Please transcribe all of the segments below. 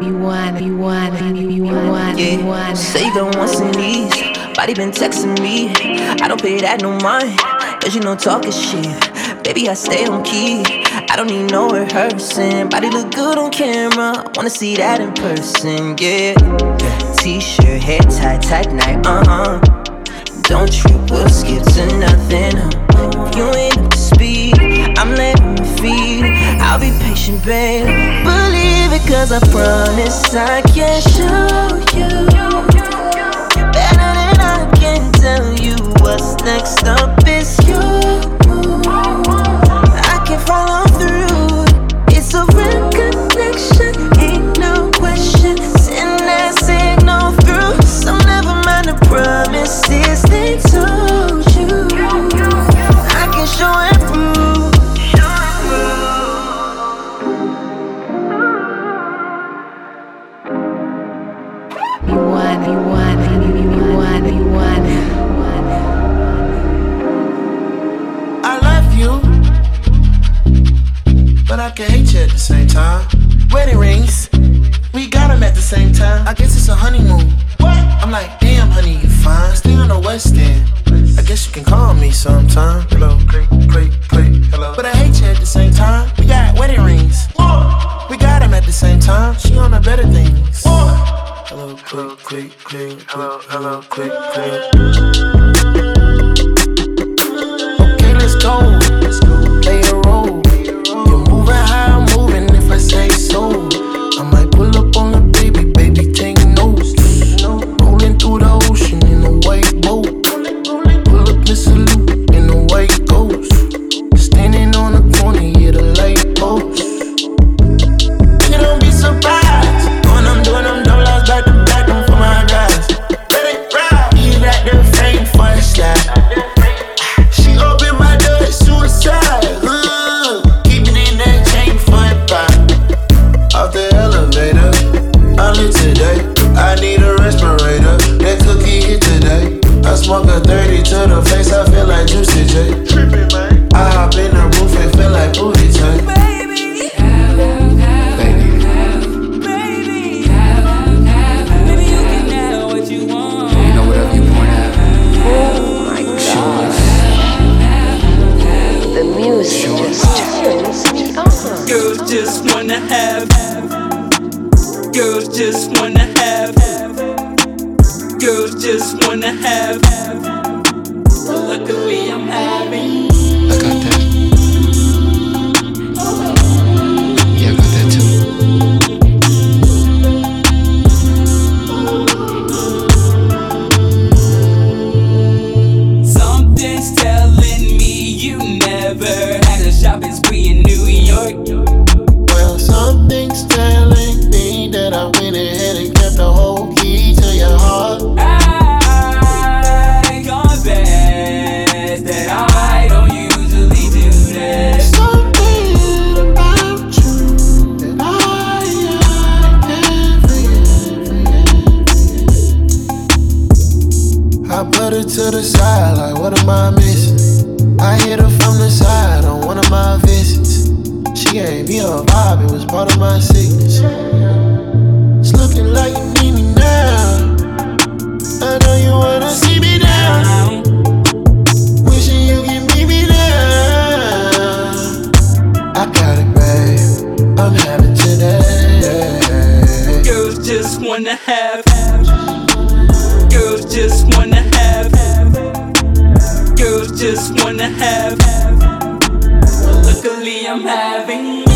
You want, you want, you want, you want. Say the once in these. Body been texting me. I don't pay that no mind. Cause you know talking shit. Baby, I stay on key. I don't need no rehearsing. Body look good on camera. I wanna see that in person, yeah. yeah. T-shirt, hair tie, tight night, uh-huh. Don't trip, we'll skip to nothing. If you ain't up to speed, I'm letting feet. I'll be patient, babe. Believe it, cause I promise I can show you. Same time. Wedding rings, we got 'em at the same time. I guess it's a honeymoon. What? I'm like, damn, honey, you fine. Stay on the west end. I guess you can call me sometime. Hello, click, click, click, hello. But I hate you at the same time. We got wedding rings. We got 'em at the same time. She on the better things. Hello, click, click, click, hello, hello, click, click. Okay, let's go. Smoke a 30 to the face, the side, like, what am I missing? I hit her from the side on one of my visits. She gave me a vibe, it was part of my sickness. It's looking like you need me now. I know you wanna see me now. Wishing you can meet me there. I got it, babe. I'm having today. Girls just wanna have. Girls just wanna have. Girls just wanna have. Well, Luckily, I'm having.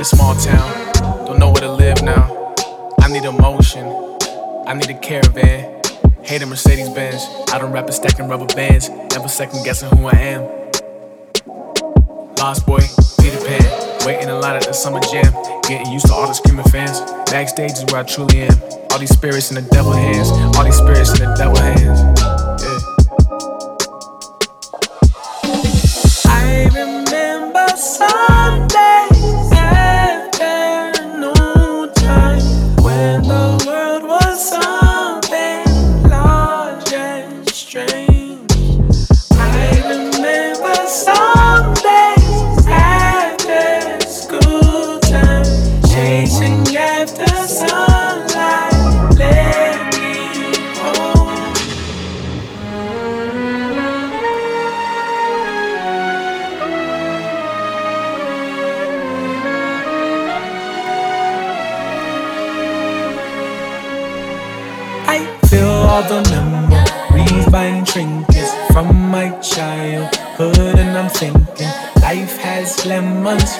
A small town, don't know where to live now. I need emotion, I need a caravan. Hate a Mercedes Benz. I don't rap a stacking rubber bands, never second guessing who I am. Lost boy, Peter Pan, waiting in line at the summer jam. Getting used to all the screaming fans. Backstage is where I truly am. All these spirits in the devil hands, all these spirits in the devil hands. Yeah. I remember Sundays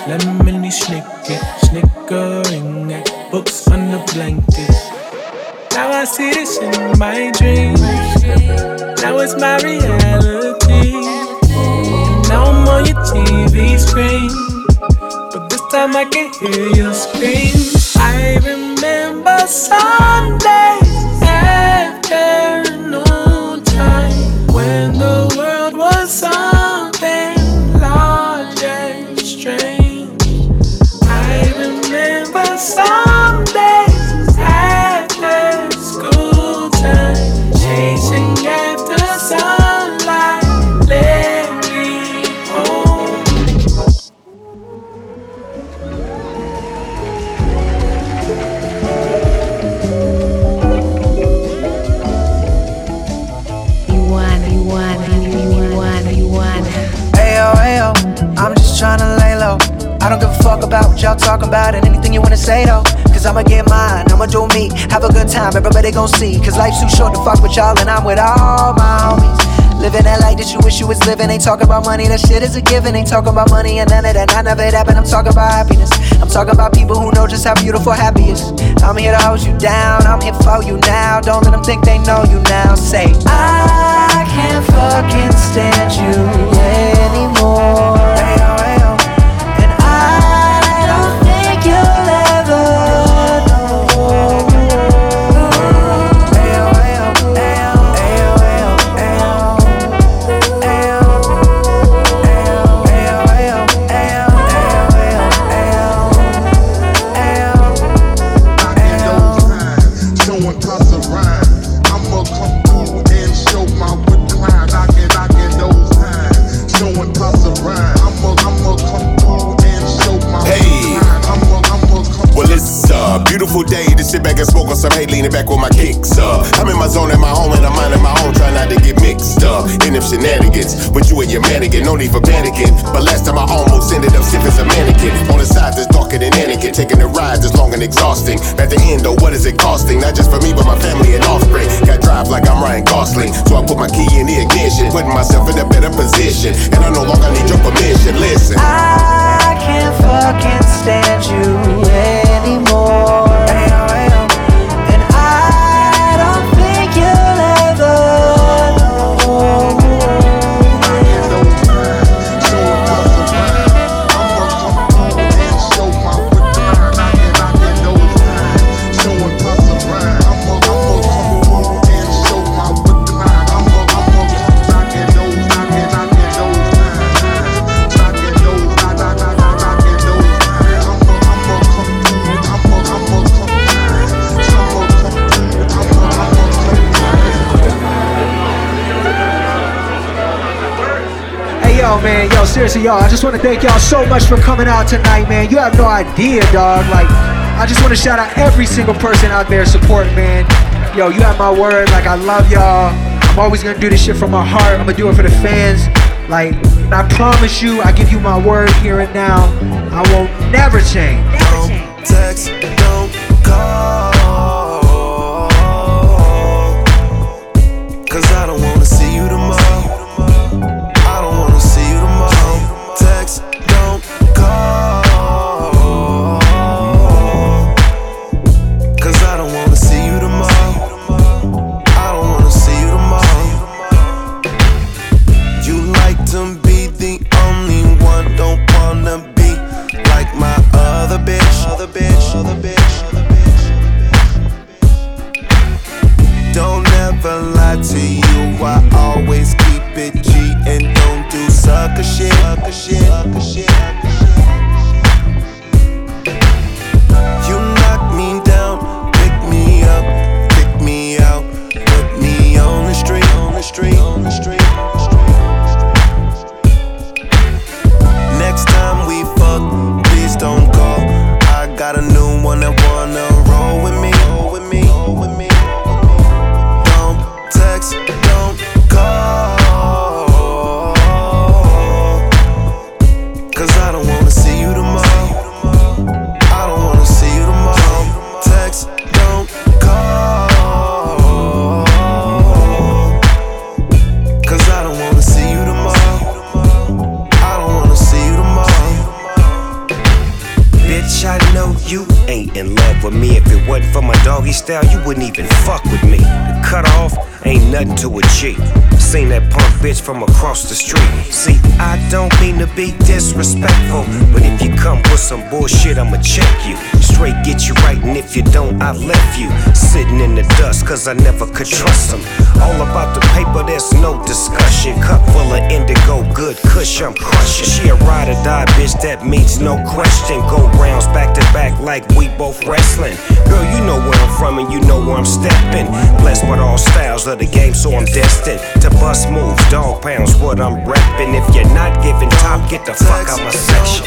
lemony snicket, snickering at books under blankets. Now I see this in my dreams. Now it's my reality. Now I'm on your TV screen. But this time I can hear your scream. I remember Sundays after y'all talking about and anything you wanna say though. Cause I'ma get mine, I'ma do me. Have a good time, everybody gon' see. Cause life's too short to fuck with y'all and I'm with all my homies. Living that life that you wish you was living. Ain't talking about money, that shit is a given. Ain't talking about money and none of that, none of it happened. I'm talking about happiness. I'm talking about people who know just how beautiful happy is. I'm here to hold you down, I'm here for you now. Don't let them think they know you now. Say, I can't fucking stand you anymore. Sit back and smoke on some hay, leaning back with my kicks up. I'm in my zone, in my home, and I'm minding my own, trying not to get mixed up in them shenanigans. With you and your mannequin, no need for panicking. But last time I almost ended up stiff as a mannequin. On the side that's darker than Anakin, taking the ride that's long and exhausting. At the end, though, what is it costing? Not just for me, but my family and offspring. Got drive like I'm Ryan Gosling, so I put my key in the ignition, putting myself in a better position. And I no longer need your permission. Listen. I can't fucking stand you man. Yo, seriously, y'all. I just want to thank y'all so much for coming out tonight, man. You have no idea, dog. Like, I just want to shout out every single person out there supporting, man. Yo, you have my word. Like, I love y'all. I'm always gonna do this shit from my heart. I'm gonna do it for the fans. Like, I promise you, I give you my word here and now. I won't never change. Don't text, don't call. Doggy style, you wouldn't even fuck with me. The cut off ain't nothing to a G. Seen that punk bitch from across the street. See, I don't mean to be disrespectful, but if you come with some bullshit, I'ma check you. Get you right, and if you don't, I left you sitting in the dust, cause I never could trust them. All about the paper, there's no discussion. Cup full of indigo, good kush, I'm crushing. She a ride or die bitch, that means no question. Go rounds back to back like we both wrestling. Girl, you know where I'm from and you know where I'm stepping. Blessed with all styles of the game, so I'm destined to bust moves. Dog pounds, what I'm repping. If you're not giving top, get the fuck out my section.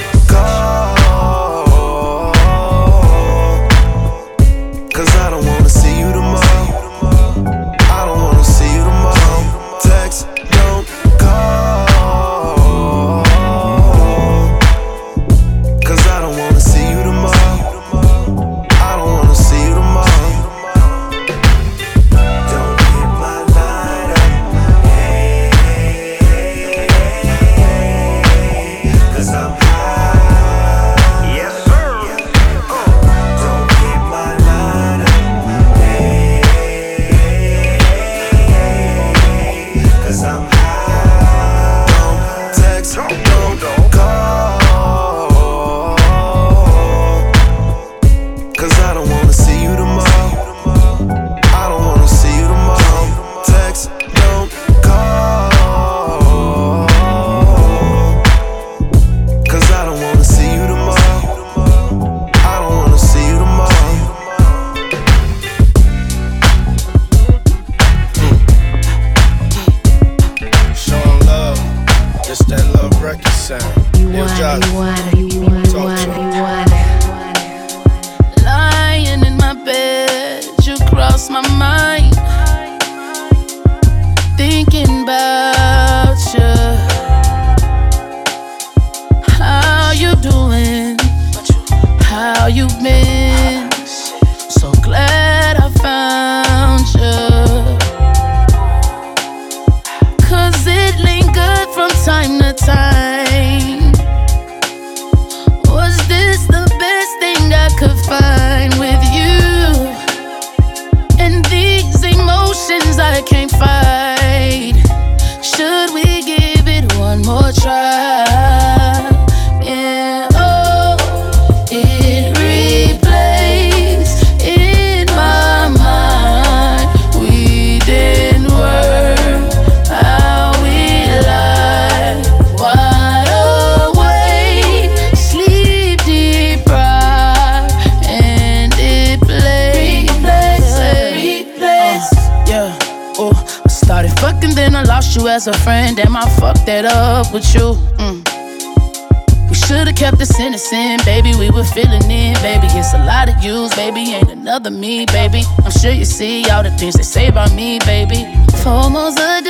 A friend, damn, I fucked that up with you. Mm. We should've kept this innocent, baby. We were feeling it, baby. It's a lot of yous, baby. Ain't another me, baby. I'm sure you see all the things they say about me, baby. FOMO's a